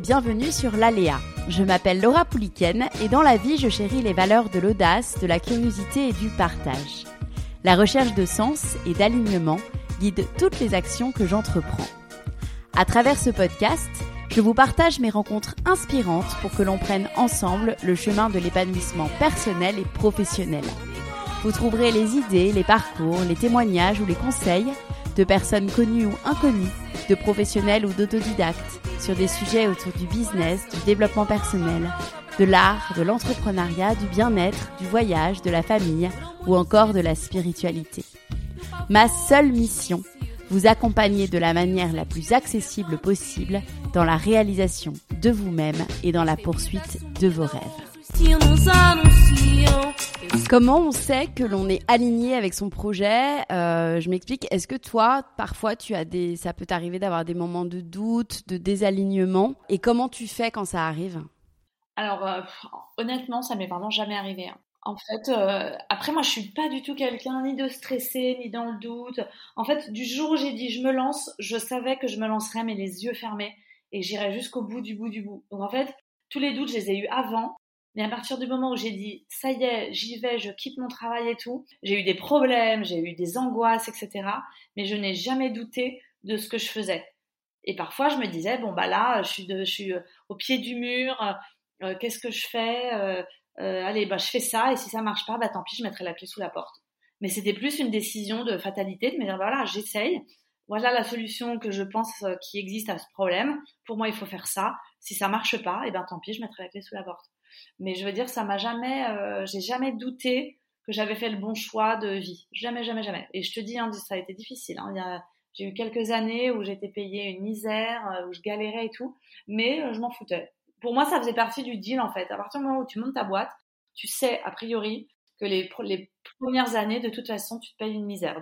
Bienvenue sur l'Aléa. Je m'appelle Laura Pouliken et dans la vie, je chéris les valeurs de l'audace, de la curiosité et du partage. La recherche de sens et d'alignement guide toutes les actions que j'entreprends. À travers ce podcast, je vous partage mes rencontres inspirantes pour que l'on prenne ensemble le chemin de l'épanouissement personnel et professionnel. Vous trouverez les idées, les parcours, les témoignages ou les conseils de personnes connues ou inconnues, de professionnels ou d'autodidactes sur des sujets autour du business, du développement personnel, de l'art, de l'entrepreneuriat, du bien-être, du voyage, de la famille ou encore de la spiritualité. Ma seule mission, vous accompagner de la manière la plus accessible possible dans la réalisation de vous-même et dans la poursuite de vos rêves. Comment on sait que l'on est aligné avec son projet euh, Je m'explique. Est-ce que toi, parfois, tu as des, ça peut t'arriver d'avoir des moments de doute, de désalignement, et comment tu fais quand ça arrive Alors, euh, honnêtement, ça m'est vraiment jamais arrivé. hein. En fait, euh, après, moi, je suis pas du tout quelqu'un ni de stressé, ni dans le doute. En fait, du jour où j'ai dit je me lance, je savais que je me lancerais, mais les yeux fermés, et j'irais jusqu'au bout du bout du bout. Donc, en fait, tous les doutes, je les ai eus avant. Mais à partir du moment où j'ai dit ça y est, j'y vais, je quitte mon travail et tout, j'ai eu des problèmes, j'ai eu des angoisses, etc. Mais je n'ai jamais douté de ce que je faisais. Et parfois, je me disais bon bah là, je suis, suis au pied du mur. euh, Qu'est-ce que je fais Euh, euh, Allez, bah je fais ça. Et si ça marche pas, bah tant pis, je mettrai la clé sous la porte. Mais c'était plus une décision de fatalité de me dire voilà, j'essaye. Voilà la solution que je pense euh, qui existe à ce problème. Pour moi, il faut faire ça. Si ça marche pas, et ben tant pis, je mettrai la clé sous la porte. Mais je veux dire, ça m'a jamais, euh, j'ai jamais douté que j'avais fait le bon choix de vie. Jamais, jamais, jamais. Et je te dis, hein, ça a été difficile. Hein. J'ai eu quelques années où j'étais payée une misère, euh, où je galérais et tout, mais euh, je m'en foutais. Pour moi, ça faisait partie du deal en fait. À partir du moment où tu montes ta boîte, tu sais a priori que les, les premières années, de toute façon, tu te payes une misère.